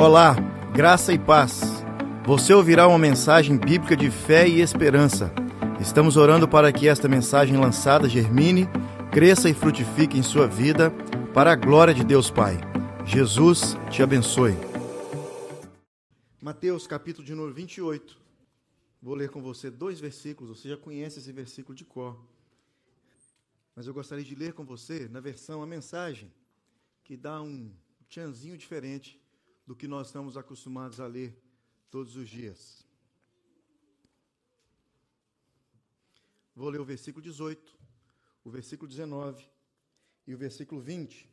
Olá, graça e paz. Você ouvirá uma mensagem bíblica de fé e esperança. Estamos orando para que esta mensagem lançada germine, cresça e frutifique em sua vida, para a glória de Deus Pai. Jesus te abençoe. Mateus capítulo de número 28. Vou ler com você dois versículos, você já conhece esse versículo de cor. Mas eu gostaria de ler com você na versão a mensagem, que dá um tchanzinho diferente do que nós estamos acostumados a ler todos os dias. Vou ler o versículo 18, o versículo 19 e o versículo 20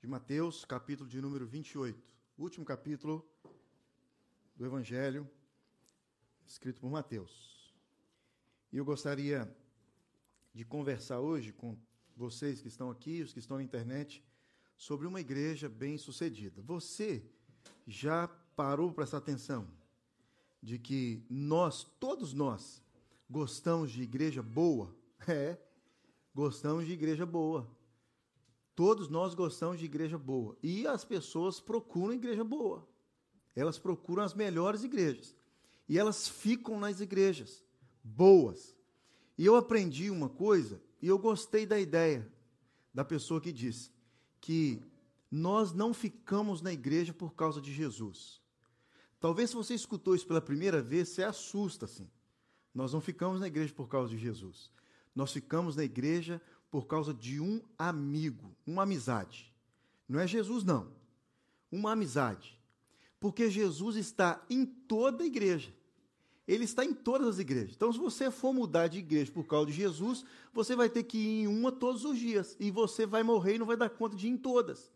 de Mateus, capítulo de número 28, último capítulo do Evangelho escrito por Mateus. E eu gostaria de conversar hoje com vocês que estão aqui, os que estão na internet, sobre uma igreja bem-sucedida. Você já parou para prestar atenção de que nós, todos nós, gostamos de igreja boa? É, gostamos de igreja boa. Todos nós gostamos de igreja boa. E as pessoas procuram igreja boa. Elas procuram as melhores igrejas. E elas ficam nas igrejas boas. E eu aprendi uma coisa, e eu gostei da ideia da pessoa que disse que nós não ficamos na igreja por causa de Jesus. Talvez se você escutou isso pela primeira vez, você assusta assim. Nós não ficamos na igreja por causa de Jesus. Nós ficamos na igreja por causa de um amigo, uma amizade. Não é Jesus, não. Uma amizade. Porque Jesus está em toda a igreja. Ele está em todas as igrejas. Então, se você for mudar de igreja por causa de Jesus, você vai ter que ir em uma todos os dias. E você vai morrer e não vai dar conta de ir em todas.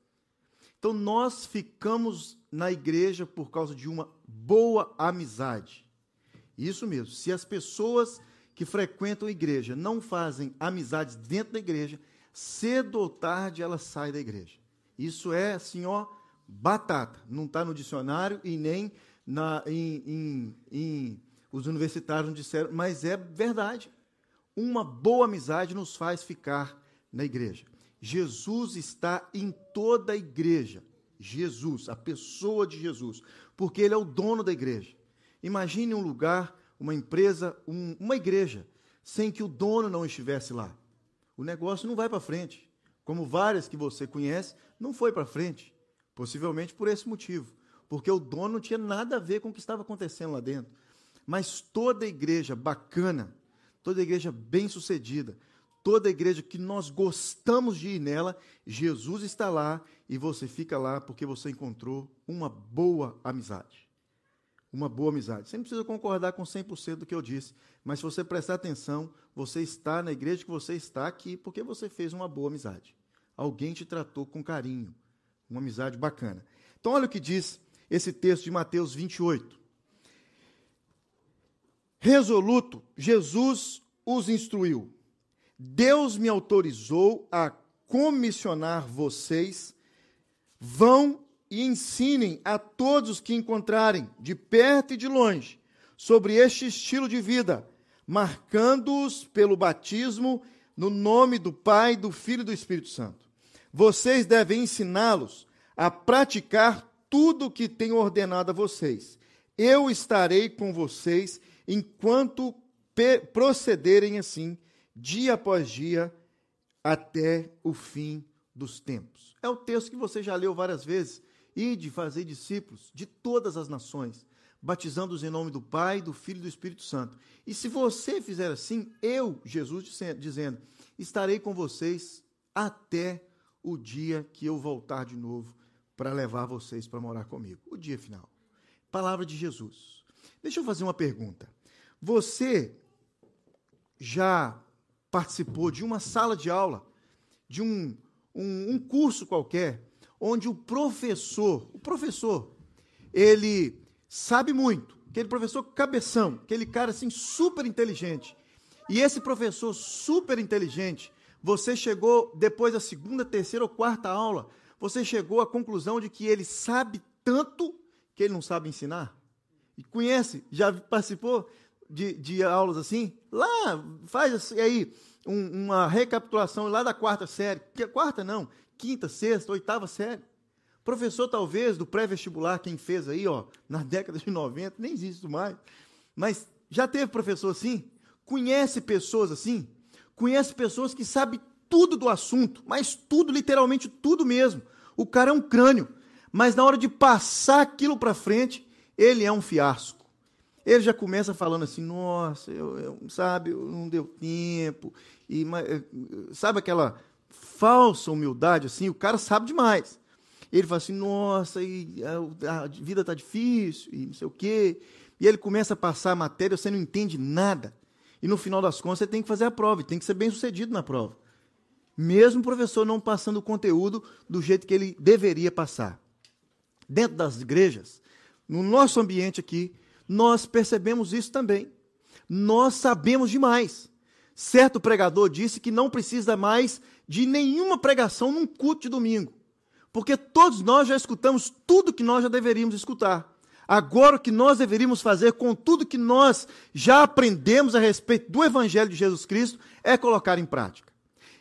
Então nós ficamos na igreja por causa de uma boa amizade. Isso mesmo. Se as pessoas que frequentam a igreja não fazem amizades dentro da igreja, cedo ou tarde elas saem da igreja. Isso é assim, ó, batata. Não está no dicionário e nem na, em, em, em, os universitários não disseram, mas é verdade. Uma boa amizade nos faz ficar na igreja. Jesus está em toda a igreja. Jesus, a pessoa de Jesus, porque ele é o dono da igreja. Imagine um lugar, uma empresa, um, uma igreja, sem que o dono não estivesse lá. O negócio não vai para frente. Como várias que você conhece, não foi para frente. Possivelmente por esse motivo. Porque o dono não tinha nada a ver com o que estava acontecendo lá dentro. Mas toda igreja bacana, toda igreja bem-sucedida, toda igreja que nós gostamos de ir nela, Jesus está lá e você fica lá porque você encontrou uma boa amizade. Uma boa amizade. Você não precisa concordar com 100% do que eu disse, mas se você prestar atenção, você está na igreja que você está aqui porque você fez uma boa amizade. Alguém te tratou com carinho, uma amizade bacana. Então, olha o que diz esse texto de Mateus 28. Resoluto, Jesus os instruiu Deus me autorizou a comissionar vocês. Vão e ensinem a todos os que encontrarem, de perto e de longe, sobre este estilo de vida, marcando-os pelo batismo no nome do Pai, do Filho e do Espírito Santo. Vocês devem ensiná-los a praticar tudo o que tenho ordenado a vocês. Eu estarei com vocês enquanto procederem assim dia após dia, até o fim dos tempos. É o texto que você já leu várias vezes. E de fazer discípulos de todas as nações, batizando-os em nome do Pai, do Filho e do Espírito Santo. E se você fizer assim, eu, Jesus dizendo, estarei com vocês até o dia que eu voltar de novo para levar vocês para morar comigo. O dia final. Palavra de Jesus. Deixa eu fazer uma pergunta. Você já participou de uma sala de aula, de um, um, um curso qualquer, onde o professor, o professor, ele sabe muito, aquele professor cabeção, aquele cara assim super inteligente. E esse professor super inteligente, você chegou depois da segunda, terceira ou quarta aula, você chegou à conclusão de que ele sabe tanto que ele não sabe ensinar? E conhece? Já participou? De, de aulas assim, lá, faz assim, aí um, uma recapitulação lá da quarta série, quarta não, quinta, sexta, oitava série. Professor, talvez, do pré-vestibular, quem fez aí, ó, na década de 90, nem existe mais. Mas já teve professor assim? Conhece pessoas assim? Conhece pessoas que sabem tudo do assunto, mas tudo, literalmente tudo mesmo. O cara é um crânio, mas na hora de passar aquilo para frente, ele é um fiasco. Ele já começa falando assim: nossa, eu, eu sabe, eu não deu tempo. E, eh, sabe aquela falsa humildade assim? O cara sabe demais. Ele fala assim: nossa, e a, a vida está difícil, e não sei o quê. E ele começa a passar a matéria, você não entende nada. E no final das contas, você tem que fazer a prova, e tem que ser bem sucedido na prova mesmo o professor não passando o conteúdo do jeito que ele deveria passar. Dentro das igrejas, no nosso ambiente aqui, nós percebemos isso também. Nós sabemos demais. Certo pregador disse que não precisa mais de nenhuma pregação num culto de domingo, porque todos nós já escutamos tudo que nós já deveríamos escutar. Agora, o que nós deveríamos fazer com tudo que nós já aprendemos a respeito do Evangelho de Jesus Cristo é colocar em prática.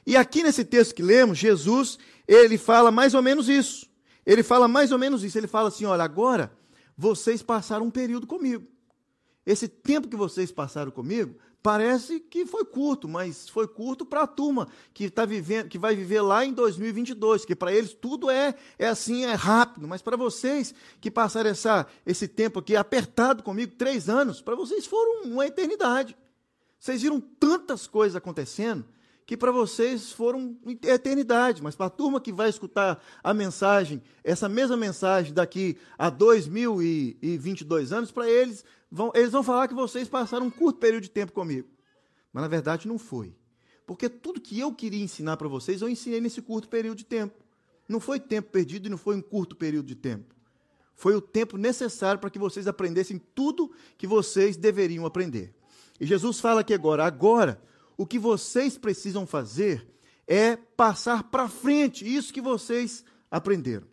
E aqui nesse texto que lemos, Jesus, ele fala mais ou menos isso. Ele fala mais ou menos isso. Ele fala assim: olha, agora vocês passaram um período comigo. Esse tempo que vocês passaram comigo parece que foi curto, mas foi curto para a turma que tá vivendo, que vai viver lá em 2022, que para eles tudo é é assim, é rápido, mas para vocês que passaram essa, esse tempo aqui apertado comigo, três anos, para vocês foram uma eternidade. Vocês viram tantas coisas acontecendo que para vocês foram eternidade, mas para a turma que vai escutar a mensagem, essa mesma mensagem daqui a 2022 anos, para eles vão, eles vão falar que vocês passaram um curto período de tempo comigo. Mas na verdade não foi. Porque tudo que eu queria ensinar para vocês, eu ensinei nesse curto período de tempo. Não foi tempo perdido e não foi um curto período de tempo. Foi o tempo necessário para que vocês aprendessem tudo que vocês deveriam aprender. E Jesus fala aqui agora, agora o que vocês precisam fazer é passar para frente isso que vocês aprenderam.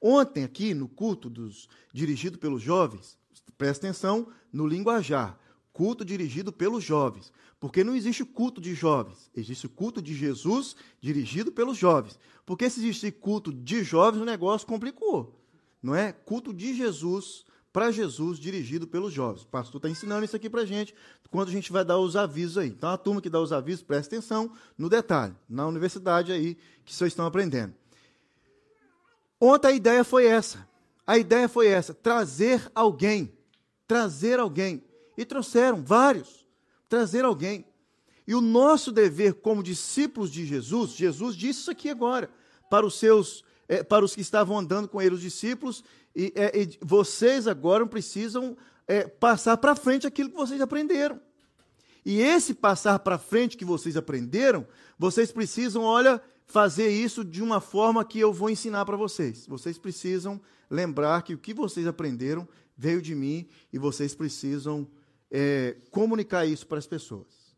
Ontem, aqui no culto dos dirigido pelos jovens, presta atenção no linguajar. Culto dirigido pelos jovens. Porque não existe culto de jovens, existe culto de Jesus dirigido pelos jovens. Porque se existe culto de jovens, o negócio complicou. Não é? Culto de Jesus para Jesus dirigido pelos jovens. O pastor está ensinando isso aqui para a gente, quando a gente vai dar os avisos aí. Então, a turma que dá os avisos, presta atenção no detalhe, na universidade aí que vocês estão aprendendo. Ontem a ideia foi essa. A ideia foi essa: trazer alguém. Trazer alguém. E trouxeram vários. Trazer alguém. E o nosso dever como discípulos de Jesus, Jesus disse isso aqui agora, para os seus, é, para os que estavam andando com ele, os discípulos, e, é, e vocês agora precisam é, passar para frente aquilo que vocês aprenderam. E esse passar para frente que vocês aprenderam, vocês precisam, olha, fazer isso de uma forma que eu vou ensinar para vocês. Vocês precisam lembrar que o que vocês aprenderam veio de mim e vocês precisam é, comunicar isso para as pessoas.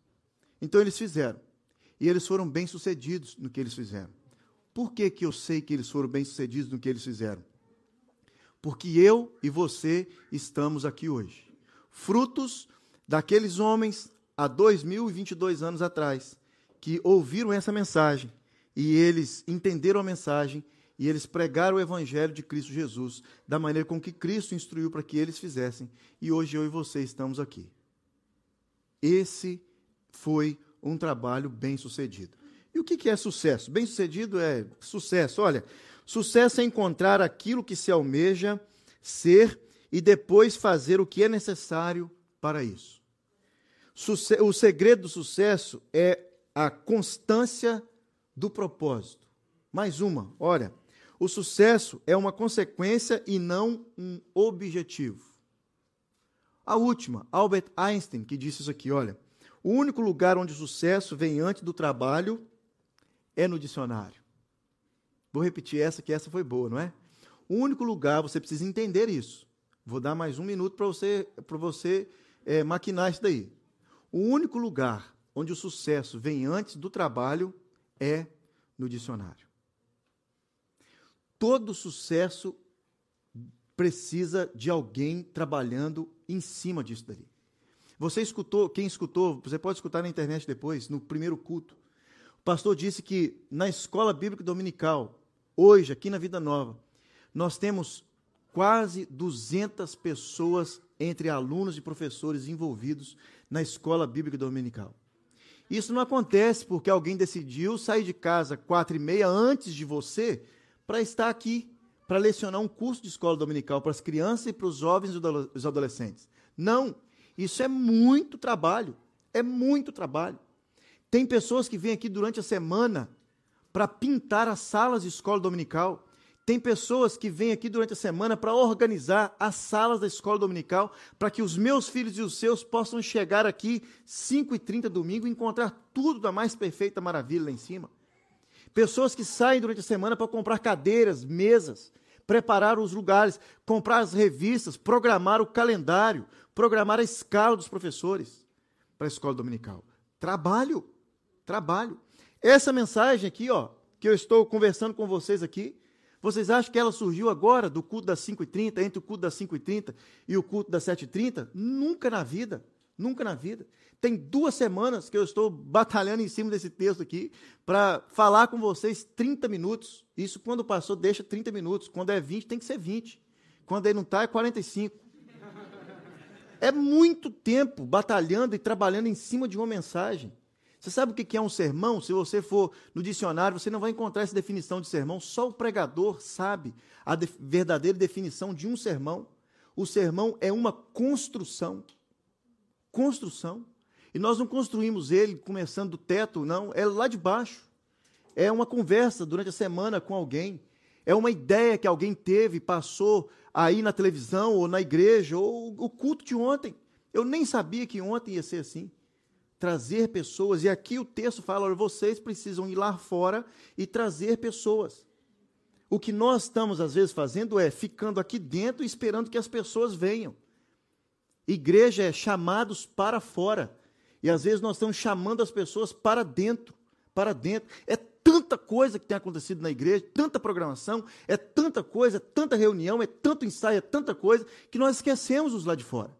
Então eles fizeram. E eles foram bem-sucedidos no que eles fizeram. Por que, que eu sei que eles foram bem-sucedidos no que eles fizeram? Porque eu e você estamos aqui hoje. Frutos daqueles homens há 2022 anos atrás que ouviram essa mensagem e eles entenderam a mensagem e eles pregaram o evangelho de Cristo Jesus da maneira com que Cristo instruiu para que eles fizessem e hoje eu e você estamos aqui. Esse foi um trabalho bem sucedido. E o que é sucesso? Bem sucedido é sucesso. Olha, Sucesso é encontrar aquilo que se almeja ser e depois fazer o que é necessário para isso. O segredo do sucesso é a constância do propósito. Mais uma, olha, o sucesso é uma consequência e não um objetivo. A última, Albert Einstein, que disse isso aqui, olha, o único lugar onde o sucesso vem antes do trabalho é no dicionário. Vou repetir essa, que essa foi boa, não é? O único lugar, você precisa entender isso. Vou dar mais um minuto para você, para você é, maquinar isso daí. O único lugar onde o sucesso vem antes do trabalho é no dicionário. Todo sucesso precisa de alguém trabalhando em cima disso daí. Você escutou, quem escutou, você pode escutar na internet depois, no primeiro culto. O pastor disse que na escola bíblica dominical, hoje, aqui na Vida Nova, nós temos quase 200 pessoas entre alunos e professores envolvidos na escola bíblica dominical. Isso não acontece porque alguém decidiu sair de casa quatro e meia antes de você para estar aqui, para lecionar um curso de escola dominical para as crianças e para os jovens e os adolescentes. Não, isso é muito trabalho, é muito trabalho. Tem pessoas que vêm aqui durante a semana para pintar as salas de escola dominical. Tem pessoas que vêm aqui durante a semana para organizar as salas da escola dominical, para que os meus filhos e os seus possam chegar aqui 5h30 domingo e encontrar tudo da mais perfeita maravilha lá em cima. Pessoas que saem durante a semana para comprar cadeiras, mesas, preparar os lugares, comprar as revistas, programar o calendário, programar a escala dos professores para a escola dominical. Trabalho, trabalho. Essa mensagem aqui, ó, que eu estou conversando com vocês aqui, vocês acham que ela surgiu agora, do culto das 5h30, entre o culto das 5h30 e o culto das 7h30? Nunca na vida, nunca na vida. Tem duas semanas que eu estou batalhando em cima desse texto aqui para falar com vocês 30 minutos. Isso quando passou, deixa 30 minutos. Quando é 20, tem que ser 20. Quando ele não está, é 45. É muito tempo batalhando e trabalhando em cima de uma mensagem. Você sabe o que é um sermão? Se você for no dicionário, você não vai encontrar essa definição de sermão. Só o pregador sabe a de verdadeira definição de um sermão. O sermão é uma construção. Construção. E nós não construímos ele começando do teto, não. É lá de baixo. É uma conversa durante a semana com alguém. É uma ideia que alguém teve, passou aí na televisão ou na igreja, ou o culto de ontem. Eu nem sabia que ontem ia ser assim trazer pessoas. E aqui o texto fala: olha, vocês precisam ir lá fora e trazer pessoas. O que nós estamos, às vezes, fazendo é ficando aqui dentro esperando que as pessoas venham. Igreja é chamados para fora. E às vezes nós estamos chamando as pessoas para dentro. Para dentro. É tanta coisa que tem acontecido na igreja, tanta programação, é tanta coisa, é tanta reunião, é tanto ensaio, é tanta coisa, que nós esquecemos os lá de fora.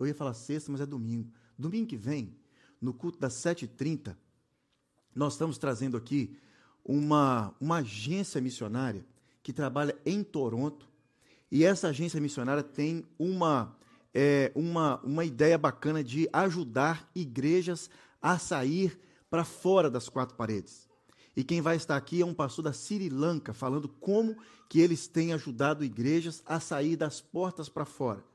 Eu ia falar sexta, mas é domingo. Domingo que vem, no culto das 7h30, nós estamos trazendo aqui uma, uma agência missionária que trabalha em Toronto. E essa agência missionária tem uma, é, uma, uma ideia bacana de ajudar igrejas a sair para fora das quatro paredes. E quem vai estar aqui é um pastor da Sri Lanka, falando como que eles têm ajudado igrejas a sair das portas para fora.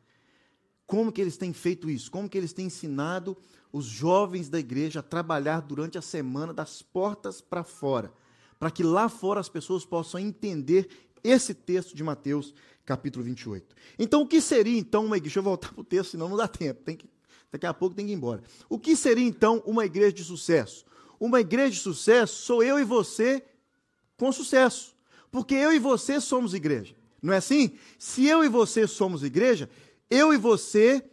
Como que eles têm feito isso? Como que eles têm ensinado os jovens da igreja a trabalhar durante a semana das portas para fora, para que lá fora as pessoas possam entender esse texto de Mateus, capítulo 28. Então, o que seria então uma igreja? Deixa eu voltar para o texto, senão não dá tempo. Tem que, daqui a pouco tem que ir embora. O que seria então uma igreja de sucesso? Uma igreja de sucesso sou eu e você com sucesso. Porque eu e você somos igreja. Não é assim? Se eu e você somos igreja, eu e você,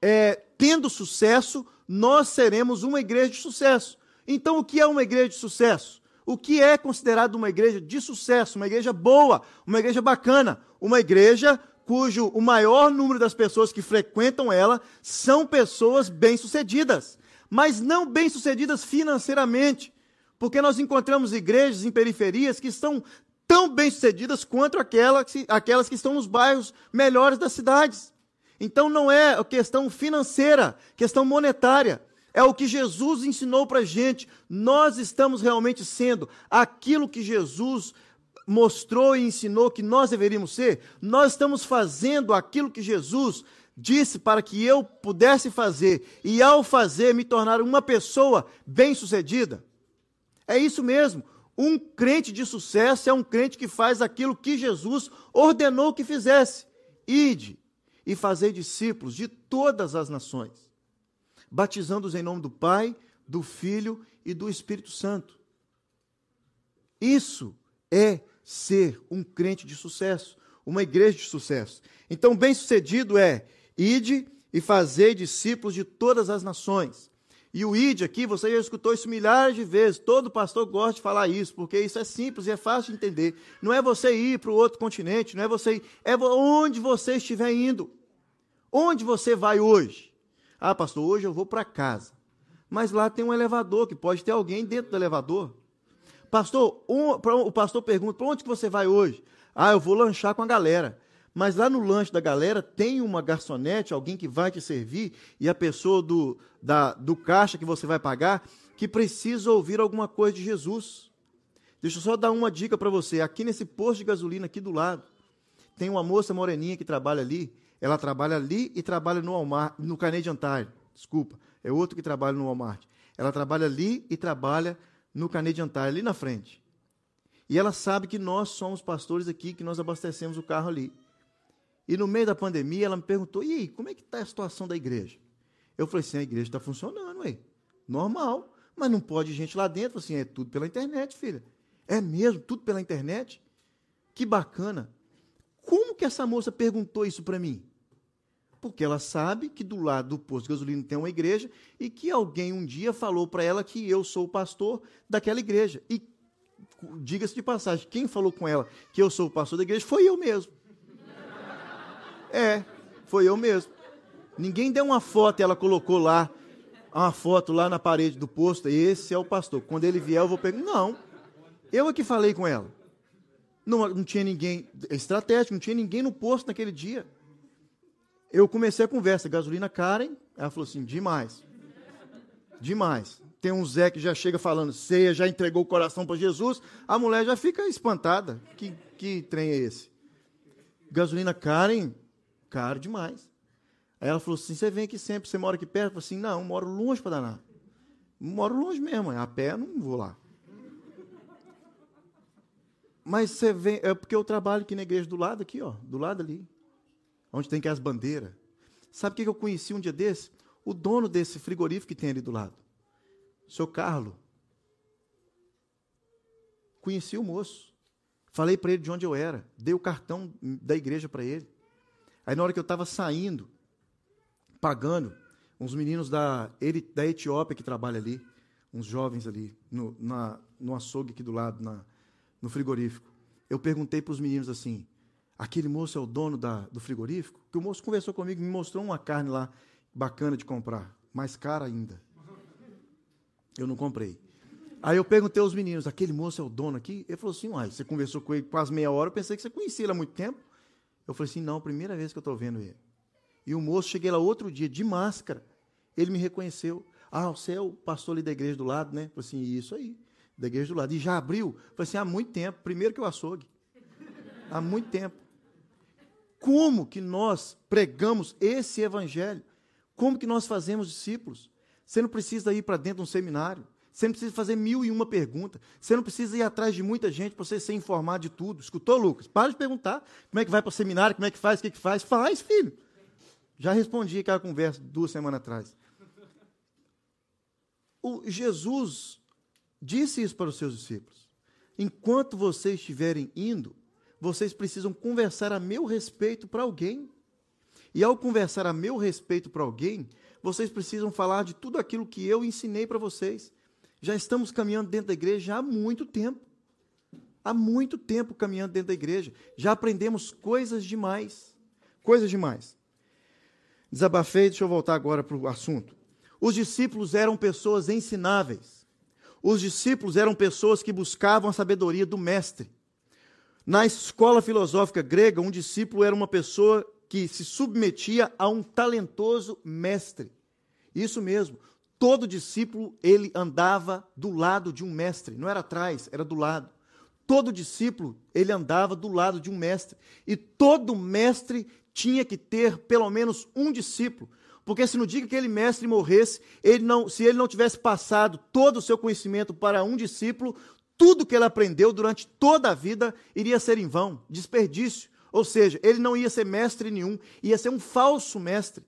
é, tendo sucesso, nós seremos uma igreja de sucesso. Então, o que é uma igreja de sucesso? O que é considerado uma igreja de sucesso? Uma igreja boa, uma igreja bacana, uma igreja cujo o maior número das pessoas que frequentam ela são pessoas bem-sucedidas, mas não bem-sucedidas financeiramente, porque nós encontramos igrejas em periferias que são tão bem-sucedidas quanto aquelas, aquelas que estão nos bairros melhores das cidades. Então não é questão financeira, questão monetária. É o que Jesus ensinou para a gente. Nós estamos realmente sendo aquilo que Jesus mostrou e ensinou que nós deveríamos ser. Nós estamos fazendo aquilo que Jesus disse para que eu pudesse fazer e, ao fazer, me tornar uma pessoa bem-sucedida. É isso mesmo. Um crente de sucesso é um crente que faz aquilo que Jesus ordenou que fizesse. Ide, e fazei discípulos de todas as nações, batizando-os em nome do Pai, do Filho e do Espírito Santo. Isso é ser um crente de sucesso, uma igreja de sucesso. Então, bem-sucedido é ide e fazei discípulos de todas as nações. E o id aqui, você já escutou isso milhares de vezes. Todo pastor gosta de falar isso, porque isso é simples e é fácil de entender. Não é você ir para o outro continente, não é você ir, é onde você estiver indo. Onde você vai hoje? Ah, pastor, hoje eu vou para casa. Mas lá tem um elevador, que pode ter alguém dentro do elevador. Pastor, um, o pastor pergunta: para onde que você vai hoje? Ah, eu vou lanchar com a galera. Mas lá no lanche da galera tem uma garçonete, alguém que vai te servir, e a pessoa do, da, do caixa que você vai pagar, que precisa ouvir alguma coisa de Jesus. Deixa eu só dar uma dica para você. Aqui nesse posto de gasolina, aqui do lado, tem uma moça moreninha que trabalha ali. Ela trabalha ali e trabalha no Walmart, no Canadian Tire. Desculpa, é outro que trabalha no Walmart. Ela trabalha ali e trabalha no Canadian Tire, ali na frente. E ela sabe que nós somos pastores aqui, que nós abastecemos o carro ali. E no meio da pandemia, ela me perguntou: e aí, como é que está a situação da igreja? Eu falei assim: a igreja está funcionando, aí. Normal. Mas não pode gente lá dentro. Assim, é tudo pela internet, filha. É mesmo, tudo pela internet? Que bacana. Como que essa moça perguntou isso para mim? Porque ela sabe que do lado do posto de gasolina tem uma igreja e que alguém um dia falou para ela que eu sou o pastor daquela igreja. E diga-se de passagem, quem falou com ela que eu sou o pastor da igreja foi eu mesmo. É, foi eu mesmo. Ninguém deu uma foto e ela colocou lá, uma foto lá na parede do posto, esse é o pastor. Quando ele vier, eu vou pegar. Não. Eu é que falei com ela. Não, não tinha ninguém, é estratégico, não tinha ninguém no posto naquele dia. Eu comecei a conversa, gasolina Karen, ela falou assim, demais. Demais. Tem um Zé que já chega falando, ceia, já entregou o coração para Jesus, a mulher já fica espantada. Que, que trem é esse? Gasolina Karen, Caro demais. Aí ela falou assim: você vem aqui sempre, você mora aqui perto? Eu falei assim: não, moro longe para danar. Moro longe mesmo, a pé não vou lá. Mas você vem, é porque eu trabalho aqui na igreja do lado, aqui, ó, do lado ali, onde tem que as bandeiras. Sabe o que eu conheci um dia desse? O dono desse frigorífico que tem ali do lado, o seu Carlos. Conheci o moço. Falei para ele de onde eu era. Dei o cartão da igreja para ele. Aí na hora que eu estava saindo, pagando, uns meninos da, da Etiópia que trabalham ali, uns jovens ali, no, na, no açougue aqui do lado, na, no frigorífico. Eu perguntei para os meninos assim: aquele moço é o dono da, do frigorífico? Que o moço conversou comigo me mostrou uma carne lá bacana de comprar, mais cara ainda. Eu não comprei. Aí eu perguntei aos meninos: aquele moço é o dono aqui? Ele falou assim: uai, você conversou com ele quase meia hora, eu pensei que você conhecia ele há muito tempo. Eu falei assim: não, primeira vez que eu estou vendo ele. E o moço, cheguei lá outro dia, de máscara, ele me reconheceu. Ah, você é o pastor ali da igreja do lado, né? Eu falei assim: isso aí, da igreja do lado. E já abriu? Eu falei assim: há muito tempo, primeiro que eu açougue. Há muito tempo. Como que nós pregamos esse evangelho? Como que nós fazemos discípulos? Você não precisa ir para dentro de um seminário. Você não precisa fazer mil e uma perguntas. Você não precisa ir atrás de muita gente para você ser informado de tudo. Escutou, Lucas? Para de perguntar como é que vai para o seminário, como é que faz, o que, que faz. Faz, filho. Já respondi aquela conversa duas semanas atrás. O Jesus disse isso para os seus discípulos. Enquanto vocês estiverem indo, vocês precisam conversar a meu respeito para alguém. E ao conversar a meu respeito para alguém, vocês precisam falar de tudo aquilo que eu ensinei para vocês. Já estamos caminhando dentro da igreja há muito tempo. Há muito tempo caminhando dentro da igreja. Já aprendemos coisas demais. Coisas demais. Desabafei, deixa eu voltar agora para o assunto. Os discípulos eram pessoas ensináveis. Os discípulos eram pessoas que buscavam a sabedoria do mestre. Na escola filosófica grega, um discípulo era uma pessoa que se submetia a um talentoso mestre. Isso mesmo, Todo discípulo, ele andava do lado de um mestre, não era atrás, era do lado. Todo discípulo, ele andava do lado de um mestre. E todo mestre tinha que ter pelo menos um discípulo. Porque se no dia que aquele mestre morresse, ele não, se ele não tivesse passado todo o seu conhecimento para um discípulo, tudo que ele aprendeu durante toda a vida iria ser em vão, desperdício. Ou seja, ele não ia ser mestre nenhum, ia ser um falso mestre.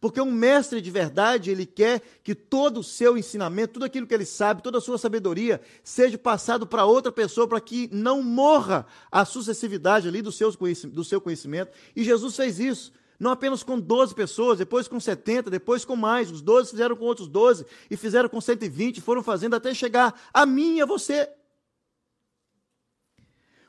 Porque um mestre de verdade, ele quer que todo o seu ensinamento, tudo aquilo que ele sabe, toda a sua sabedoria, seja passado para outra pessoa, para que não morra a sucessividade ali do, seu do seu conhecimento. E Jesus fez isso. Não apenas com 12 pessoas, depois com 70, depois com mais. Os 12 fizeram com outros 12, e fizeram com 120, foram fazendo até chegar a mim e a você.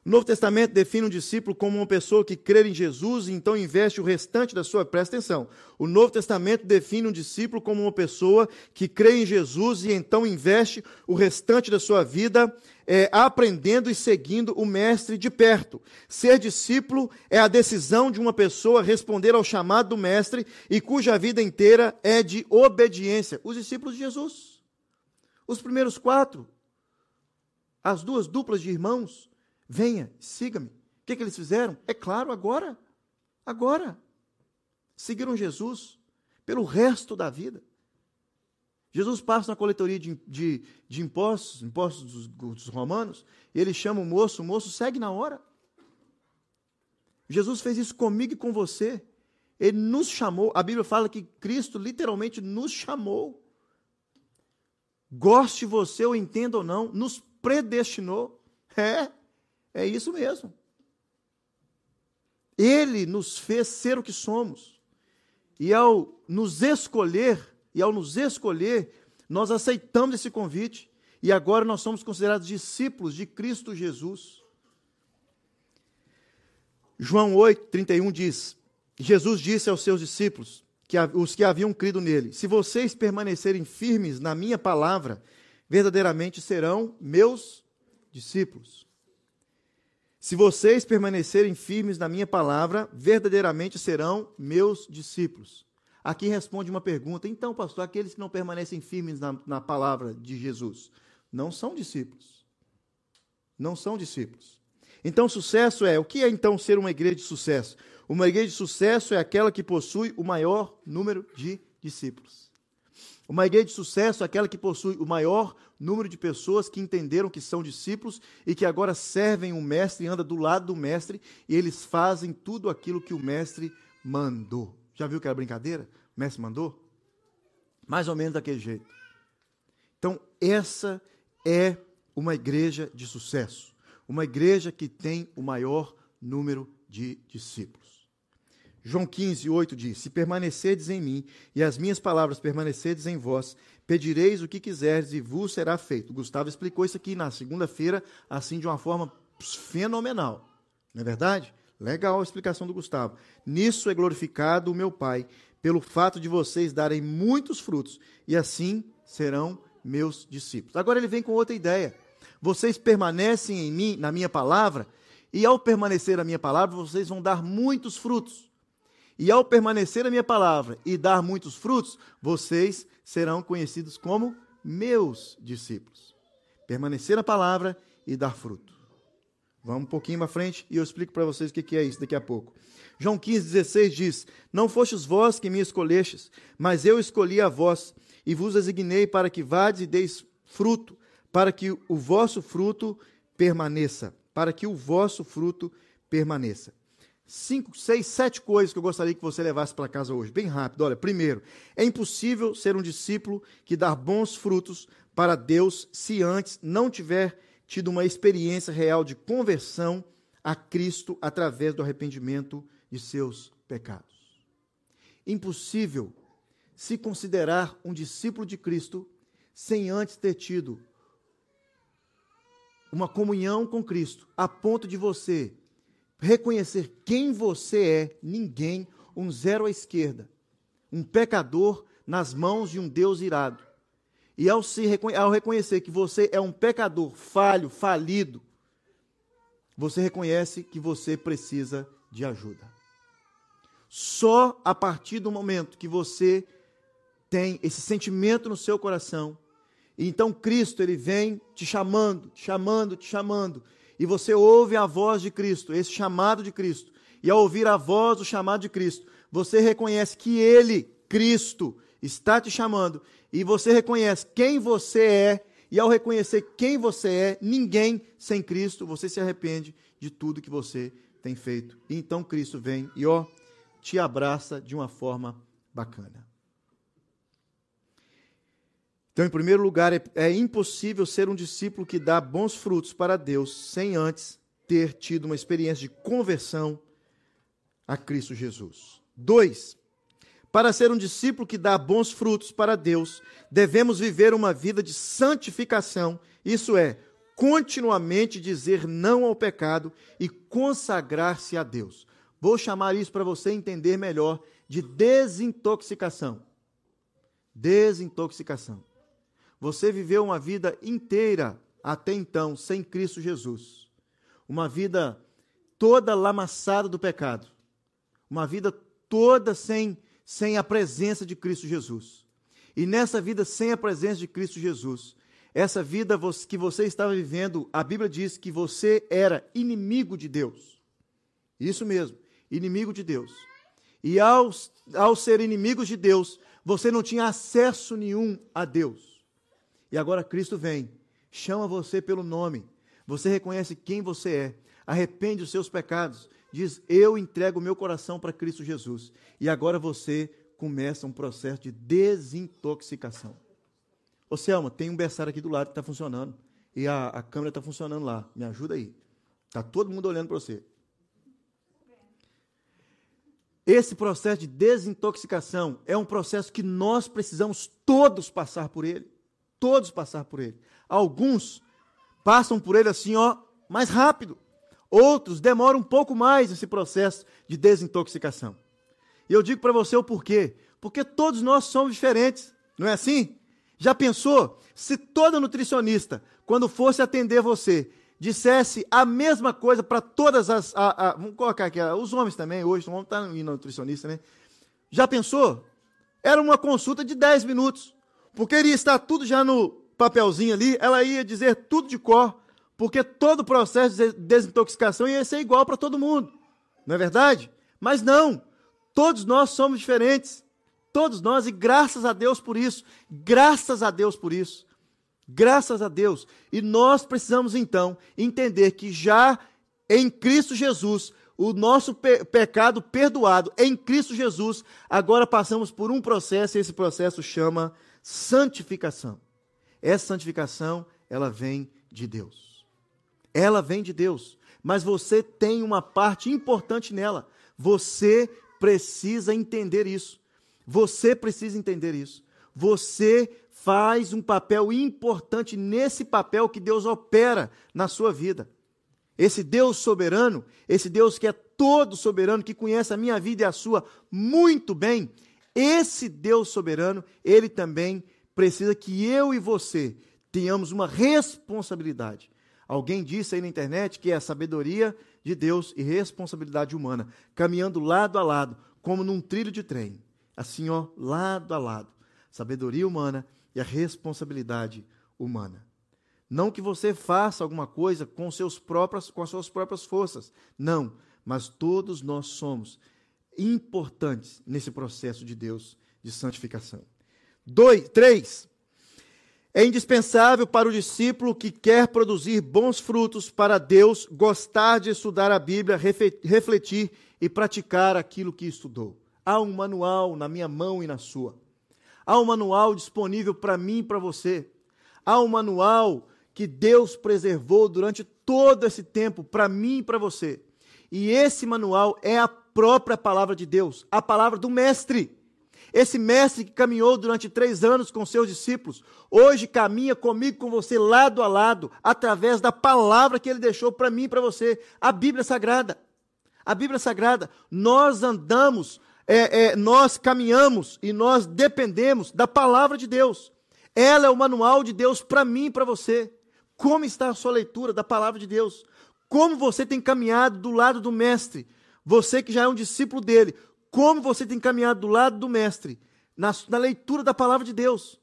O Novo Testamento define um discípulo como uma pessoa que crê em Jesus e então investe o restante da sua. Presta atenção. O Novo Testamento define um discípulo como uma pessoa que crê em Jesus e então investe o restante da sua vida é, aprendendo e seguindo o Mestre de perto. Ser discípulo é a decisão de uma pessoa responder ao chamado do Mestre e cuja vida inteira é de obediência. Os discípulos de Jesus. Os primeiros quatro. As duas duplas de irmãos Venha, siga-me. O que, que eles fizeram? É claro, agora. Agora. Seguiram Jesus pelo resto da vida. Jesus passa na coletoria de, de, de impostos, impostos dos, dos, romanos, ele chama o moço, o moço segue na hora. Jesus fez isso comigo e com você. Ele nos chamou, a Bíblia fala que Cristo literalmente nos chamou. Goste você ou entenda ou não, nos predestinou. É. É isso mesmo. Ele nos fez ser o que somos. E ao nos escolher, e ao nos escolher, nós aceitamos esse convite e agora nós somos considerados discípulos de Cristo Jesus. João 8, 31 diz: Jesus disse aos seus discípulos, que, os que haviam crido nele: Se vocês permanecerem firmes na minha palavra, verdadeiramente serão meus discípulos. Se vocês permanecerem firmes na minha palavra, verdadeiramente serão meus discípulos. Aqui responde uma pergunta. Então, pastor, aqueles que não permanecem firmes na, na palavra de Jesus não são discípulos. Não são discípulos. Então, sucesso é. O que é então ser uma igreja de sucesso? Uma igreja de sucesso é aquela que possui o maior número de discípulos. Uma igreja de sucesso é aquela que possui o maior número de pessoas que entenderam que são discípulos e que agora servem o mestre, anda do lado do mestre e eles fazem tudo aquilo que o mestre mandou. Já viu que era brincadeira? O mestre mandou? Mais ou menos daquele jeito. Então, essa é uma igreja de sucesso. Uma igreja que tem o maior número de discípulos. João 15, 8 diz: Se permanecerdes em mim e as minhas palavras permanecerdes em vós, pedireis o que quiserdes e vos será feito. Gustavo explicou isso aqui na segunda-feira, assim de uma forma fenomenal. Não é verdade? Legal a explicação do Gustavo. Nisso é glorificado o meu Pai, pelo fato de vocês darem muitos frutos, e assim serão meus discípulos. Agora ele vem com outra ideia. Vocês permanecem em mim, na minha palavra, e ao permanecer na minha palavra, vocês vão dar muitos frutos. E ao permanecer a minha palavra e dar muitos frutos, vocês serão conhecidos como meus discípulos. Permanecer na palavra e dar fruto. Vamos um pouquinho para frente e eu explico para vocês o que é isso daqui a pouco. João 15, 16 diz: Não fostes vós que me escolhestes, mas eu escolhi a vós e vos designei para que vades e deis fruto, para que o vosso fruto permaneça. Para que o vosso fruto permaneça cinco, seis, sete coisas que eu gostaria que você levasse para casa hoje, bem rápido. Olha, primeiro, é impossível ser um discípulo que dá bons frutos para Deus se antes não tiver tido uma experiência real de conversão a Cristo através do arrependimento de seus pecados. Impossível se considerar um discípulo de Cristo sem antes ter tido uma comunhão com Cristo, a ponto de você reconhecer quem você é, ninguém, um zero à esquerda, um pecador nas mãos de um Deus irado. E ao, se, ao reconhecer que você é um pecador falho, falido, você reconhece que você precisa de ajuda. Só a partir do momento que você tem esse sentimento no seu coração, e então Cristo ele vem te chamando, te chamando, te chamando, e você ouve a voz de Cristo, esse chamado de Cristo, e ao ouvir a voz do chamado de Cristo, você reconhece que Ele, Cristo, está te chamando, e você reconhece quem você é, e ao reconhecer quem você é, ninguém sem Cristo, você se arrepende de tudo que você tem feito. E então Cristo vem e ó, te abraça de uma forma bacana. Então, em primeiro lugar, é, é, impossível ser um discípulo que dá bons frutos para Deus sem antes ter tido uma experiência de conversão a Cristo Jesus. Dois, para ser um discípulo que dá bons frutos para Deus, devemos viver uma vida de santificação, isso é, continuamente dizer não ao pecado e consagrar-se a Deus. Vou chamar isso para você entender melhor de desintoxicação. Desintoxicação. Você viveu uma vida inteira até então sem Cristo Jesus. Uma vida toda lamaçada do pecado. Uma vida toda sem, sem a presença de Cristo Jesus. E nessa vida sem a presença de Cristo Jesus, essa vida que você estava vivendo, a Bíblia diz que você era inimigo de Deus. Isso mesmo, inimigo de Deus. E ao, ao ser inimigos de Deus, você não tinha acesso nenhum a Deus. E agora Cristo vem, chama você pelo nome. Você reconhece quem você é, arrepende os seus pecados, diz: Eu entrego o meu coração para Cristo Jesus. E agora você começa um processo de desintoxicação. Ô Selma, tem um berçário aqui do lado que está funcionando. E a, a câmera está funcionando lá. Me ajuda aí. Está todo mundo olhando para você. Esse processo de desintoxicação é um processo que nós precisamos todos passar por ele. Todos passar por ele. Alguns passam por ele assim, ó, mais rápido. Outros demoram um pouco mais esse processo de desintoxicação. E eu digo para você o porquê. Porque todos nós somos diferentes. Não é assim? Já pensou se toda nutricionista, quando fosse atender você, dissesse a mesma coisa para todas as. A, a, vamos colocar aqui, os homens também, hoje, não estar indo nutricionista, né? Já pensou? Era uma consulta de 10 minutos. Porque iria estar tudo já no papelzinho ali, ela ia dizer tudo de cor, porque todo o processo de desintoxicação ia ser igual para todo mundo. Não é verdade? Mas não. Todos nós somos diferentes. Todos nós, e graças a Deus por isso. Graças a Deus por isso. Graças a Deus. E nós precisamos então entender que já em Cristo Jesus, o nosso pe pecado perdoado em Cristo Jesus, agora passamos por um processo, e esse processo chama santificação. Essa santificação, ela vem de Deus. Ela vem de Deus. Mas você tem uma parte importante nela. Você precisa entender isso. Você precisa entender isso. Você faz um papel importante nesse papel que Deus opera na sua vida. Esse Deus soberano, esse Deus que é todo soberano, que conhece a minha vida e a sua muito bem, esse Deus soberano, ele também precisa que eu e você tenhamos uma responsabilidade. Alguém disse aí na internet que é a sabedoria de Deus e responsabilidade humana, caminhando lado a lado, como num trilho de trem assim, ó, lado a lado. Sabedoria humana e a responsabilidade humana. Não que você faça alguma coisa com, seus próprias, com as suas próprias forças. Não. Mas todos nós somos importantes nesse processo de Deus de santificação. Dois, três. É indispensável para o discípulo que quer produzir bons frutos para Deus gostar de estudar a Bíblia, refletir e praticar aquilo que estudou. Há um manual na minha mão e na sua. Há um manual disponível para mim e para você. Há um manual que Deus preservou durante todo esse tempo para mim e para você. E esse manual é a própria palavra de Deus, a palavra do Mestre. Esse mestre que caminhou durante três anos com seus discípulos, hoje caminha comigo, com você, lado a lado, através da palavra que ele deixou para mim e para você, a Bíblia Sagrada. A Bíblia Sagrada, nós andamos é, é, nós caminhamos e nós dependemos da palavra de Deus. Ela é o manual de Deus para mim e para você. Como está a sua leitura da palavra de Deus? Como você tem caminhado do lado do Mestre? Você que já é um discípulo dele, como você tem caminhado do lado do Mestre? Na, na leitura da palavra de Deus?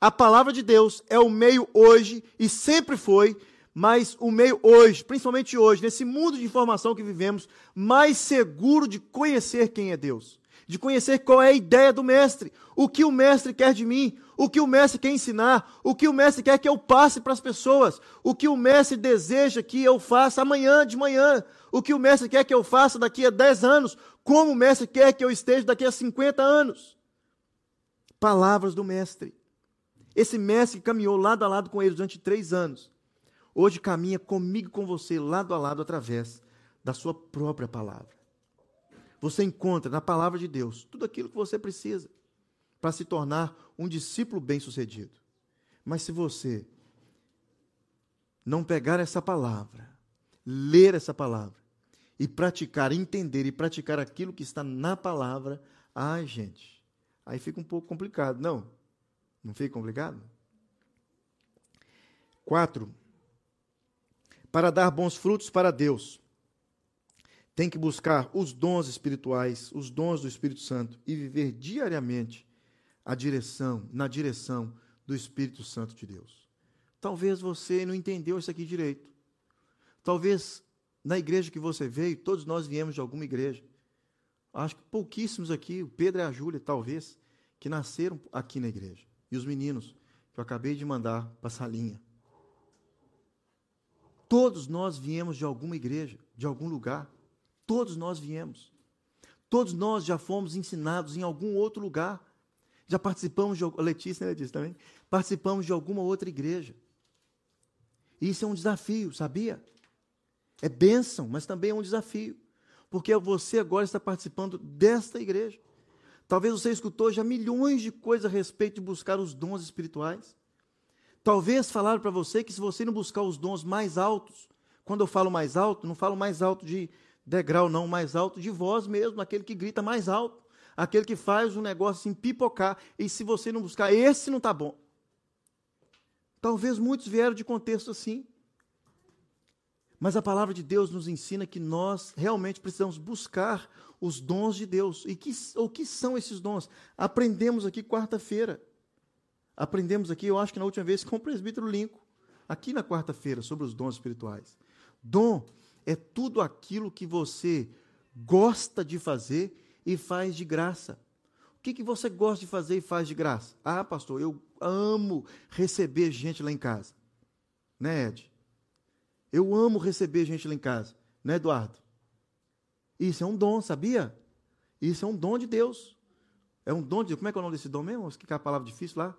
A palavra de Deus é o meio hoje e sempre foi mas o meio hoje, principalmente hoje, nesse mundo de informação que vivemos, mais seguro de conhecer quem é Deus, de conhecer qual é a ideia do mestre, o que o mestre quer de mim, o que o mestre quer ensinar, o que o mestre quer que eu passe para as pessoas, o que o mestre deseja que eu faça amanhã de manhã, o que o mestre quer que eu faça daqui a 10 anos, como o mestre quer que eu esteja daqui a 50 anos. Palavras do mestre. Esse mestre caminhou lado a lado com ele durante três anos hoje caminha comigo com você, lado a lado, através da sua própria palavra. Você encontra na palavra de Deus tudo aquilo que você precisa para se tornar um discípulo bem-sucedido. Mas se você não pegar essa palavra, ler essa palavra e praticar, entender e praticar aquilo que está na palavra, ai, gente, aí fica um pouco complicado, não? Não fica complicado? Quatro, para dar bons frutos para Deus, tem que buscar os dons espirituais, os dons do Espírito Santo e viver diariamente a direção, na direção do Espírito Santo de Deus. Talvez você não entendeu isso aqui direito. Talvez na igreja que você veio, todos nós viemos de alguma igreja. Acho que pouquíssimos aqui, o Pedro e a Júlia, talvez, que nasceram aqui na igreja. E os meninos, que eu acabei de mandar para a salinha. Todos nós viemos de alguma igreja, de algum lugar. Todos nós viemos. Todos nós já fomos ensinados em algum outro lugar. Já participamos de. Letícia, né, Letícia também? Participamos de alguma outra igreja. Isso é um desafio, sabia? É bênção, mas também é um desafio. Porque você agora está participando desta igreja. Talvez você escutou já milhões de coisas a respeito de buscar os dons espirituais. Talvez falaram para você que se você não buscar os dons mais altos, quando eu falo mais alto, não falo mais alto de degrau, não, mais alto de voz mesmo, aquele que grita mais alto, aquele que faz um negócio assim pipocar, e se você não buscar, esse não está bom. Talvez muitos vieram de contexto assim. Mas a palavra de Deus nos ensina que nós realmente precisamos buscar os dons de Deus. E que, o que são esses dons? Aprendemos aqui quarta-feira. Aprendemos aqui, eu acho que na última vez, com o presbítero Lincoln, aqui na quarta-feira, sobre os dons espirituais. Dom é tudo aquilo que você gosta de fazer e faz de graça. O que, que você gosta de fazer e faz de graça? Ah, pastor, eu amo receber gente lá em casa. Né, Ed? Eu amo receber gente lá em casa. Né, Eduardo? Isso é um dom, sabia? Isso é um dom de Deus. É um dom de Como é que é o nome desse dom mesmo? Que é a palavra difícil lá?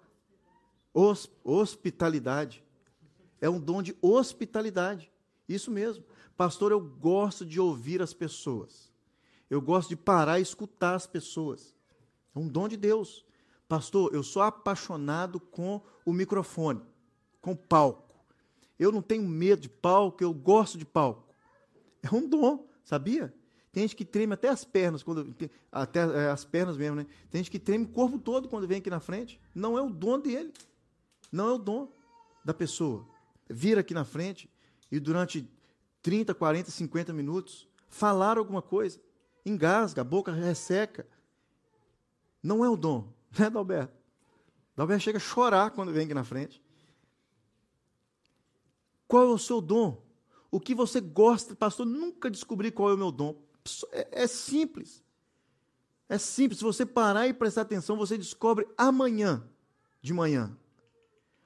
hospitalidade. É um dom de hospitalidade. Isso mesmo. Pastor, eu gosto de ouvir as pessoas. Eu gosto de parar e escutar as pessoas. É um dom de Deus. Pastor, eu sou apaixonado com o microfone, com o palco. Eu não tenho medo de palco, eu gosto de palco. É um dom, sabia? Tem gente que treme até as pernas, quando, até é, as pernas mesmo, né? Tem gente que treme o corpo todo quando vem aqui na frente. Não é o dom dele. Não é o dom da pessoa. Vir aqui na frente e durante 30, 40, 50 minutos falar alguma coisa. Engasga, a boca resseca. Não é o dom, né, Dalberto? Dalberto chega a chorar quando vem aqui na frente. Qual é o seu dom? O que você gosta, pastor? Nunca descobri qual é o meu dom. É, é simples. É simples. Se você parar e prestar atenção, você descobre amanhã de manhã.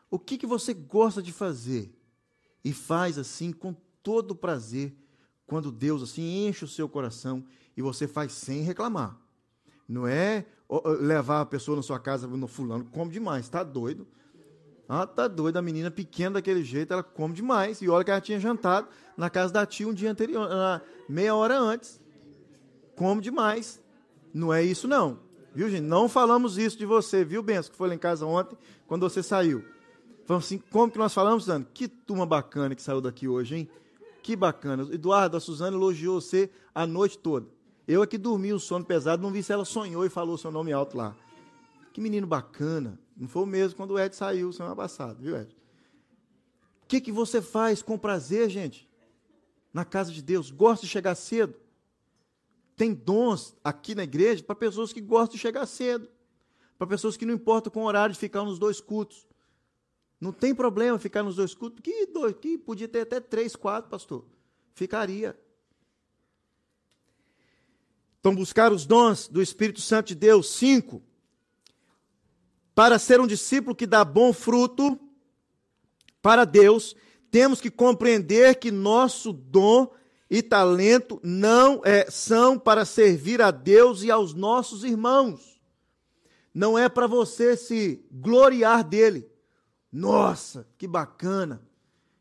O que, que você gosta de fazer? E faz assim com todo prazer, quando Deus assim enche o seu coração e você faz sem reclamar. Não é levar a pessoa na sua casa no fulano, come demais, tá doido? Ah, tá doido, a menina pequena daquele jeito, ela come demais. E olha que ela tinha jantado na casa da tia um dia anterior, meia hora antes. Come demais. Não é isso não. Viu, gente? Não falamos isso de você, viu, Benção, que foi lá em casa ontem, quando você saiu. Falamos assim, como que nós falamos, Suzana? Que turma bacana que saiu daqui hoje, hein? Que bacana. Eduardo, a Suzana elogiou você a noite toda. Eu aqui dormi o sono pesado, não vi se ela sonhou e falou seu nome alto lá. Que menino bacana. Não foi o mesmo quando o Ed saiu semana passada, viu, Ed? O que, que você faz com prazer, gente? Na casa de Deus. Gosta de chegar cedo? Tem dons aqui na igreja para pessoas que gostam de chegar cedo. Para pessoas que não importam com o horário de ficar nos dois cultos. Não tem problema ficar nos dois cultos. Que dois? Que podia ter até três, quatro, pastor. Ficaria. Então, buscar os dons do Espírito Santo de Deus. Cinco. Para ser um discípulo que dá bom fruto para Deus, temos que compreender que nosso dom e talento não é, são para servir a Deus e aos nossos irmãos. Não é para você se gloriar dele. Nossa, que bacana.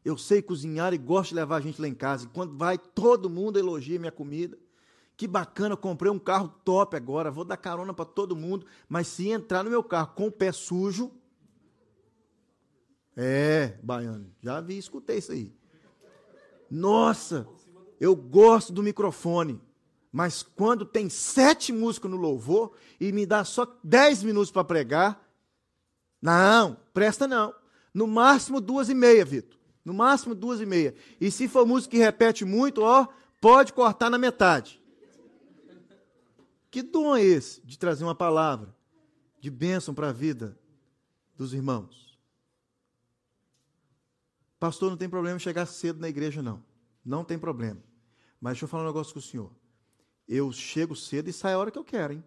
Eu sei cozinhar e gosto de levar a gente lá em casa. Quando vai, todo mundo elogia minha comida. Que bacana, comprei um carro top agora, vou dar carona para todo mundo, mas se entrar no meu carro com o pé sujo, É, baiano. Já vi, escutei isso aí. Nossa, eu gosto do microfone. Mas quando tem sete músicos no louvor e me dá só dez minutos para pregar, não, presta não. No máximo duas e meia, Vitor. No máximo duas e meia. E se for música que repete muito, ó, pode cortar na metade. Que dom é esse de trazer uma palavra de bênção para a vida dos irmãos? Pastor, não tem problema chegar cedo na igreja, não. Não tem problema. Mas deixa eu falar um negócio com o senhor. Eu chego cedo e saio a hora que eu quero, hein?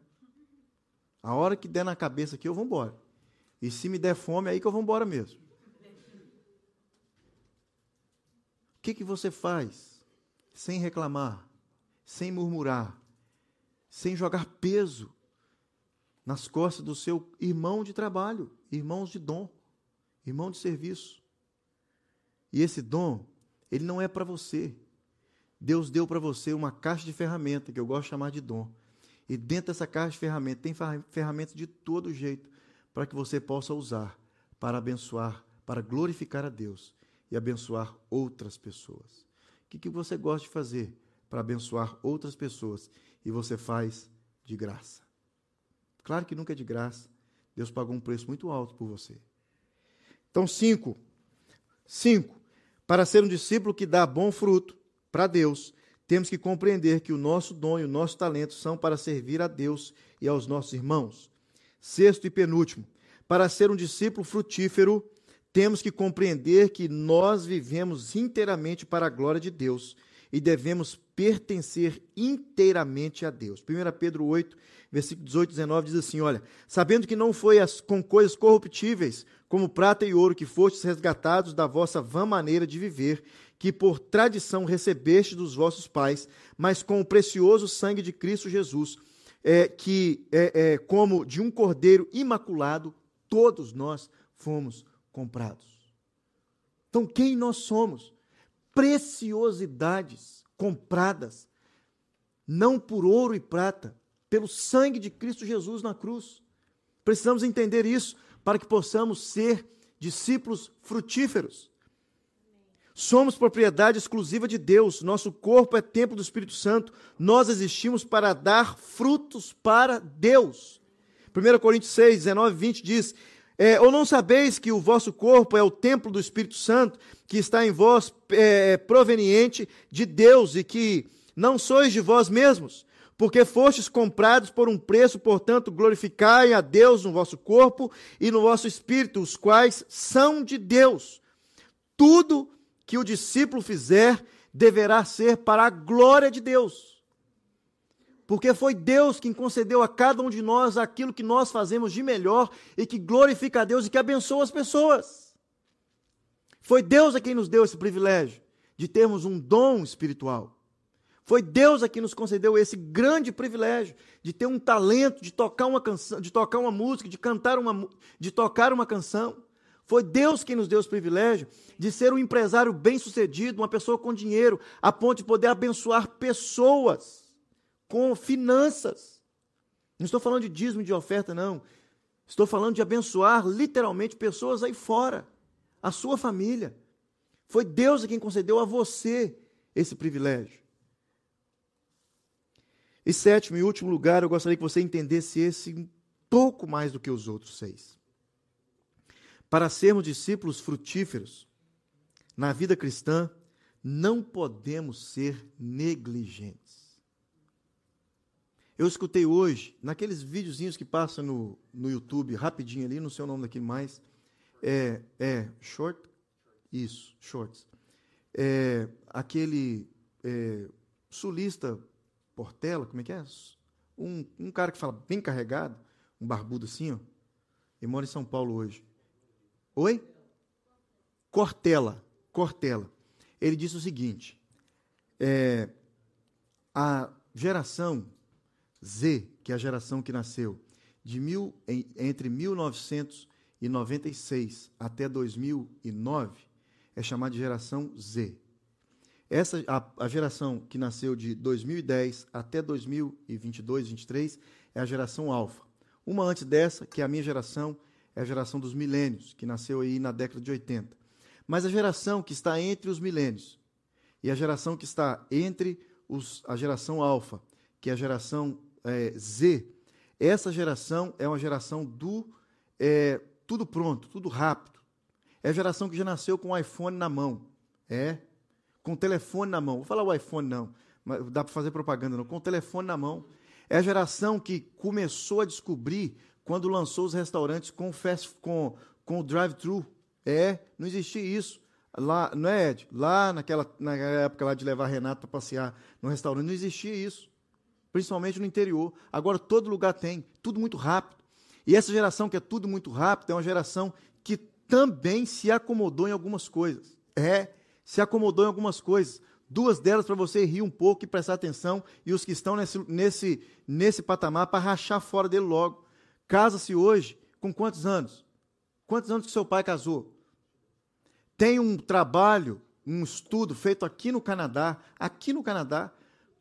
A hora que der na cabeça aqui, eu vou embora. E se me der fome, é aí que eu vou embora mesmo. O que, que você faz sem reclamar, sem murmurar, sem jogar peso nas costas do seu irmão de trabalho, irmãos de dom, irmão de serviço? E esse dom, ele não é para você. Deus deu para você uma caixa de ferramenta, que eu gosto de chamar de dom. E dentro dessa caixa de ferramenta tem ferramentas de todo jeito para que você possa usar para abençoar, para glorificar a Deus e abençoar outras pessoas. O que, que você gosta de fazer para abençoar outras pessoas e você faz de graça? Claro que nunca é de graça. Deus pagou um preço muito alto por você. Então, cinco. Cinco. Para ser um discípulo que dá bom fruto para Deus, temos que compreender que o nosso dom e o nosso talento são para servir a Deus e aos nossos irmãos. Sexto e penúltimo, para ser um discípulo frutífero, temos que compreender que nós vivemos inteiramente para a glória de Deus e devemos pertencer inteiramente a Deus. 1 Pedro 8, versículo 18 e 19 diz assim: Olha, sabendo que não foi as, com coisas corruptíveis, como prata e ouro, que fostes resgatados da vossa vã maneira de viver, que por tradição recebeste dos vossos pais, mas com o precioso sangue de Cristo Jesus é, que, é, é, como de um cordeiro imaculado, todos nós fomos comprados. Então, quem nós somos? Preciosidades compradas, não por ouro e prata, pelo sangue de Cristo Jesus na cruz. Precisamos entender isso para que possamos ser discípulos frutíferos. Somos propriedade exclusiva de Deus, nosso corpo é templo do Espírito Santo, nós existimos para dar frutos para Deus. 1 Coríntios 6, 19 e 20 diz: é, Ou não sabeis que o vosso corpo é o templo do Espírito Santo, que está em vós, é, proveniente de Deus, e que não sois de vós mesmos? Porque fostes comprados por um preço, portanto, glorificai a Deus no vosso corpo e no vosso espírito, os quais são de Deus. Tudo que o discípulo fizer deverá ser para a glória de Deus. Porque foi Deus quem concedeu a cada um de nós aquilo que nós fazemos de melhor e que glorifica a Deus e que abençoa as pessoas. Foi Deus a quem nos deu esse privilégio de termos um dom espiritual. Foi Deus a quem nos concedeu esse grande privilégio de ter um talento de tocar uma canção, de tocar uma música, de cantar uma, de tocar uma canção. Foi Deus quem nos deu esse privilégio de ser um empresário bem-sucedido, uma pessoa com dinheiro, a ponto de poder abençoar pessoas com finanças. Não estou falando de dízimo de oferta, não. Estou falando de abençoar literalmente pessoas aí fora, a sua família. Foi Deus quem concedeu a você esse privilégio. E sétimo e último lugar, eu gostaria que você entendesse esse um pouco mais do que os outros seis. Para sermos discípulos frutíferos na vida cristã, não podemos ser negligentes. Eu escutei hoje, naqueles videozinhos que passam no, no YouTube, rapidinho ali, não sei o nome daquele mais, é, é short? Isso, shorts. É, aquele é, sulista Portela, como é que é? Um, um cara que fala bem carregado, um barbudo assim, ó, e mora em São Paulo hoje. Oi? Cortella. Cortella. Ele disse o seguinte: é, a geração Z, que é a geração que nasceu de mil, entre 1996 até 2009, é chamada de geração Z. Essa, a, a geração que nasceu de 2010 até 2022, 2023, é a geração alfa. Uma antes dessa, que é a minha geração, é a geração dos milênios, que nasceu aí na década de 80. Mas a geração que está entre os milênios e a geração que está entre os, a geração alfa, que é a geração é, Z, essa geração é uma geração do é, tudo pronto, tudo rápido. É a geração que já nasceu com o iPhone na mão. É, com o telefone na mão. Vou falar o iPhone não, mas dá para fazer propaganda não. Com o telefone na mão. É a geração que começou a descobrir quando lançou os restaurantes com fast, com, com o drive-thru. É, não existia isso. Lá, não é, Ed? Lá naquela, naquela época lá de levar Renato para passear no restaurante, não existia isso. Principalmente no interior. Agora todo lugar tem, tudo muito rápido. E essa geração que é tudo muito rápido é uma geração que também se acomodou em algumas coisas. É, se acomodou em algumas coisas. Duas delas para você rir um pouco e prestar atenção, e os que estão nesse, nesse, nesse patamar para rachar fora dele logo. Casa-se hoje com quantos anos? Quantos anos que seu pai casou? Tem um trabalho, um estudo feito aqui no Canadá, aqui no Canadá,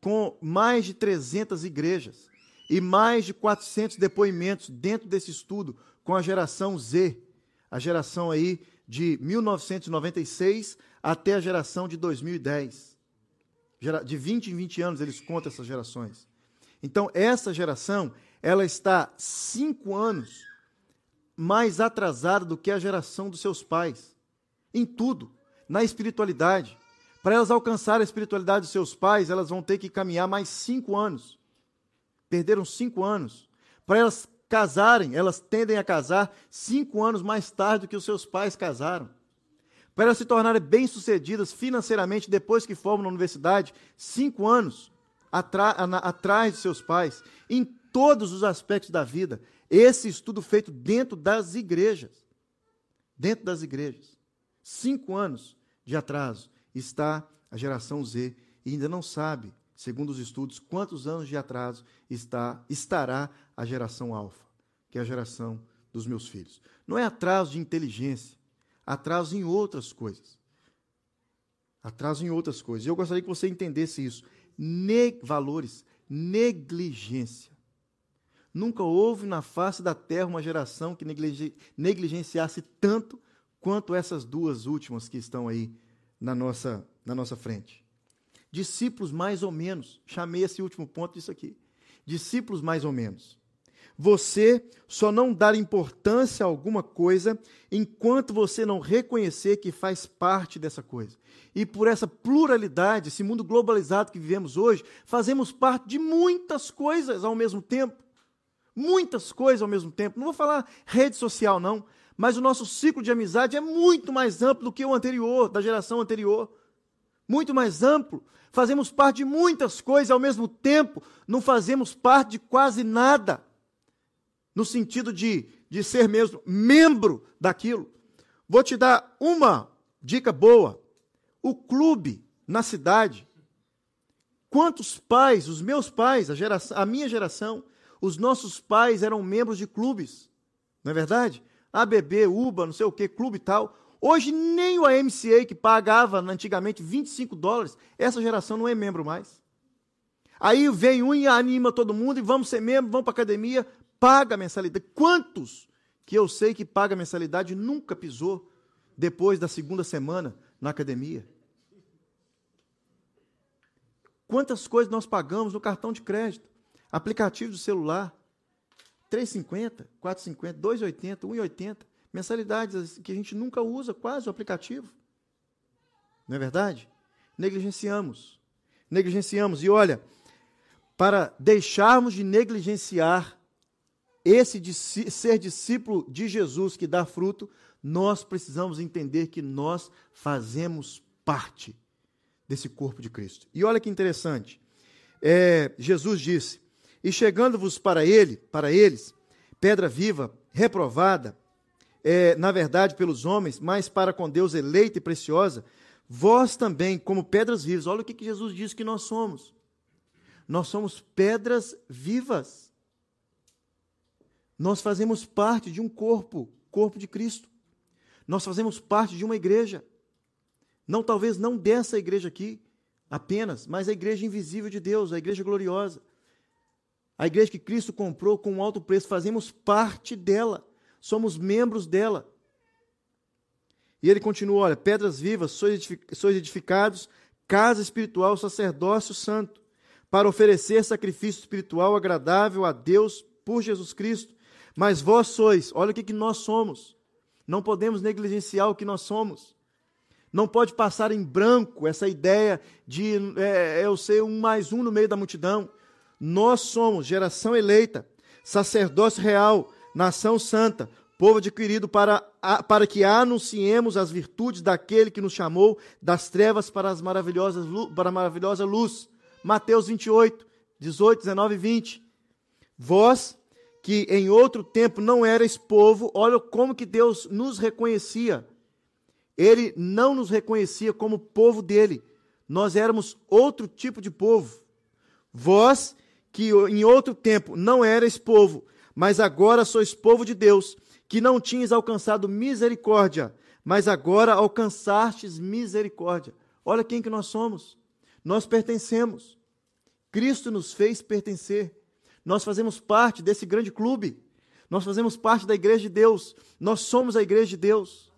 com mais de 300 igrejas e mais de 400 depoimentos dentro desse estudo com a geração Z, a geração aí de 1996 até a geração de 2010. De 20 em 20 anos eles contam essas gerações. Então, essa geração, ela está cinco anos mais atrasada do que a geração dos seus pais. Em tudo. Na espiritualidade. Para elas alcançarem a espiritualidade dos seus pais, elas vão ter que caminhar mais cinco anos. Perderam cinco anos. Para elas casarem, elas tendem a casar cinco anos mais tarde do que os seus pais casaram. Para elas se tornarem bem-sucedidas financeiramente depois que formam na universidade, cinco anos atrás de seus pais, em todos os aspectos da vida. Esse estudo feito dentro das igrejas. Dentro das igrejas. Cinco anos de atraso está a geração Z e ainda não sabe, segundo os estudos, quantos anos de atraso está, estará a geração alfa, que é a geração dos meus filhos. Não é atraso de inteligência, atraso em outras coisas. Atraso em outras coisas. Eu gostaria que você entendesse isso. Ne valores, negligência. Nunca houve na face da terra uma geração que negligenciasse tanto quanto essas duas últimas que estão aí na nossa, na nossa frente. Discípulos mais ou menos. Chamei esse último ponto disso aqui. Discípulos mais ou menos. Você só não dar importância a alguma coisa enquanto você não reconhecer que faz parte dessa coisa. E por essa pluralidade, esse mundo globalizado que vivemos hoje, fazemos parte de muitas coisas ao mesmo tempo. Muitas coisas ao mesmo tempo. Não vou falar rede social, não, mas o nosso ciclo de amizade é muito mais amplo do que o anterior, da geração anterior. Muito mais amplo. Fazemos parte de muitas coisas ao mesmo tempo, não fazemos parte de quase nada no sentido de, de ser mesmo membro daquilo. Vou te dar uma dica boa. O clube na cidade. Quantos pais, os meus pais, a, geração, a minha geração, os nossos pais eram membros de clubes, não é verdade? ABB, UBA, não sei o que, clube e tal. Hoje nem o AMCA, que pagava antigamente 25 dólares, essa geração não é membro mais. Aí vem um e anima todo mundo e vamos ser membro, vamos para academia, paga mensalidade. Quantos que eu sei que paga mensalidade nunca pisou depois da segunda semana na academia? Quantas coisas nós pagamos no cartão de crédito, aplicativo do celular, 3,50, 4,50, 2,80, 1,80, mensalidades que a gente nunca usa quase o aplicativo. Não é verdade? Negligenciamos. Negligenciamos. E olha, para deixarmos de negligenciar esse ser discípulo de Jesus que dá fruto, nós precisamos entender que nós fazemos parte desse corpo de Cristo. E olha que interessante. É, Jesus disse: E chegando-vos para ele, para eles, pedra viva, reprovada, é, na verdade pelos homens, mas para com Deus eleita e preciosa, vós também, como pedras vivas. Olha o que, que Jesus diz que nós somos. Nós somos pedras vivas. Nós fazemos parte de um corpo, corpo de Cristo. Nós fazemos parte de uma igreja. Não talvez não dessa igreja aqui apenas, mas a igreja invisível de Deus, a igreja gloriosa. A igreja que Cristo comprou com um alto preço, fazemos parte dela. somos membros dela. E ele continua: olha, pedras vivas, sois edificados, casa espiritual, sacerdócio santo, para oferecer sacrifício espiritual agradável a Deus por Jesus Cristo. Mas vós sois, olha o que, que nós somos. Não podemos negligenciar o que nós somos. Não pode passar em branco essa ideia de é, eu ser um mais um no meio da multidão. Nós somos geração eleita, sacerdócio real, nação santa, povo adquirido para, para que anunciemos as virtudes daquele que nos chamou das trevas para, as maravilhosas, para a maravilhosa luz. Mateus 28, 18, 19 e 20. Vós, que em outro tempo não erais povo, olha como que Deus nos reconhecia. Ele não nos reconhecia como povo dele. Nós éramos outro tipo de povo. Vós, que em outro tempo não erais povo, mas agora sois povo de Deus, que não tinhas alcançado misericórdia, mas agora alcançastes misericórdia. Olha quem que nós somos. Nós pertencemos. Cristo nos fez pertencer. Nós fazemos parte desse grande clube. Nós fazemos parte da igreja de Deus. Nós somos a igreja de Deus.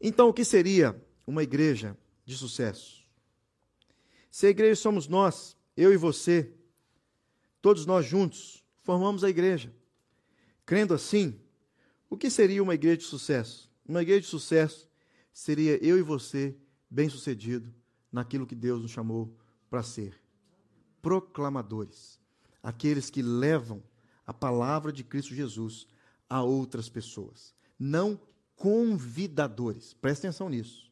Então, o que seria uma igreja de sucesso? Se a igreja somos nós, eu e você, todos nós juntos, formamos a igreja. Crendo assim, o que seria uma igreja de sucesso? Uma igreja de sucesso seria eu e você bem-sucedido naquilo que Deus nos chamou para ser. Proclamadores, aqueles que levam a palavra de Cristo Jesus a outras pessoas, não convidadores. Presta atenção nisso.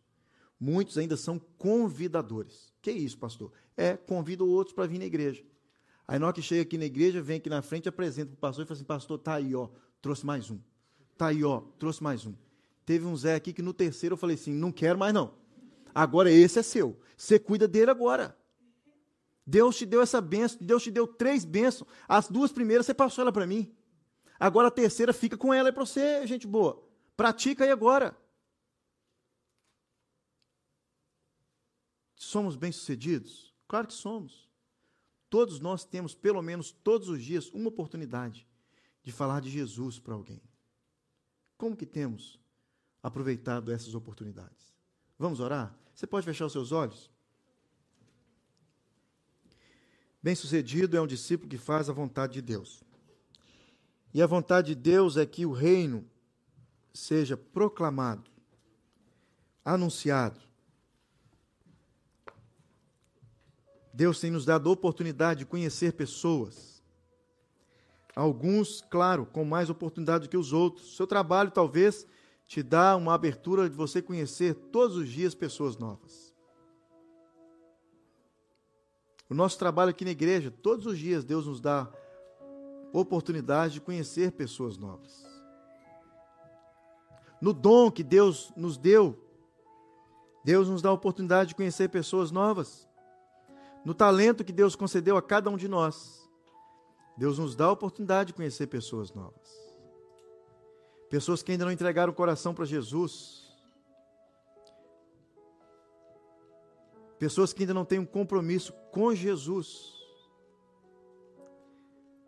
Muitos ainda são convidadores. Que isso, pastor? É, convidam outros para vir na igreja. Aí na hora que chega aqui na igreja, vem aqui na frente, apresenta para o pastor e fala assim, pastor, tá aí, ó, trouxe mais um. Tá aí, ó, trouxe mais um. Teve um Zé aqui que no terceiro eu falei assim, não quero mais não. Agora esse é seu. Você cuida dele agora. Deus te deu essa benção, Deus te deu três bênçãos. As duas primeiras você passou ela para mim. Agora a terceira fica com ela é para você, gente boa. Pratica aí agora. Somos bem-sucedidos? Claro que somos. Todos nós temos, pelo menos todos os dias, uma oportunidade de falar de Jesus para alguém. Como que temos aproveitado essas oportunidades? Vamos orar? Você pode fechar os seus olhos? Bem-sucedido é um discípulo que faz a vontade de Deus. E a vontade de Deus é que o reino seja proclamado, anunciado, Deus tem nos dado oportunidade de conhecer pessoas. Alguns, claro, com mais oportunidade do que os outros. Seu trabalho talvez te dá uma abertura de você conhecer todos os dias pessoas novas. O nosso trabalho aqui na igreja, todos os dias Deus nos dá oportunidade de conhecer pessoas novas. No dom que Deus nos deu, Deus nos dá a oportunidade de conhecer pessoas novas no talento que Deus concedeu a cada um de nós, Deus nos dá a oportunidade de conhecer pessoas novas. Pessoas que ainda não entregaram o coração para Jesus. Pessoas que ainda não têm um compromisso com Jesus.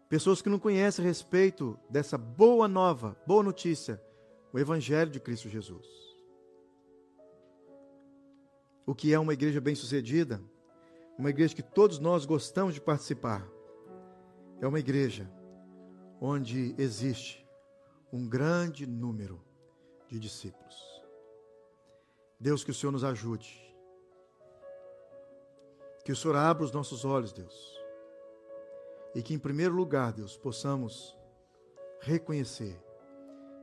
Pessoas que não conhecem a respeito dessa boa nova, boa notícia, o Evangelho de Cristo Jesus. O que é uma igreja bem-sucedida? Uma igreja que todos nós gostamos de participar. É uma igreja onde existe um grande número de discípulos. Deus, que o Senhor nos ajude. Que o Senhor abra os nossos olhos, Deus. E que, em primeiro lugar, Deus, possamos reconhecer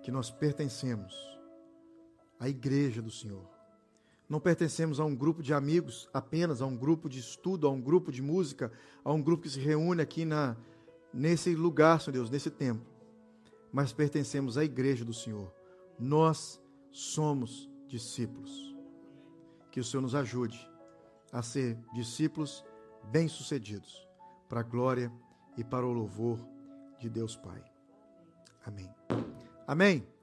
que nós pertencemos à igreja do Senhor não pertencemos a um grupo de amigos apenas, a um grupo de estudo, a um grupo de música, a um grupo que se reúne aqui na, nesse lugar, Senhor Deus, nesse tempo. Mas pertencemos à igreja do Senhor. Nós somos discípulos. Que o Senhor nos ajude a ser discípulos bem-sucedidos, para a glória e para o louvor de Deus Pai. Amém. Amém.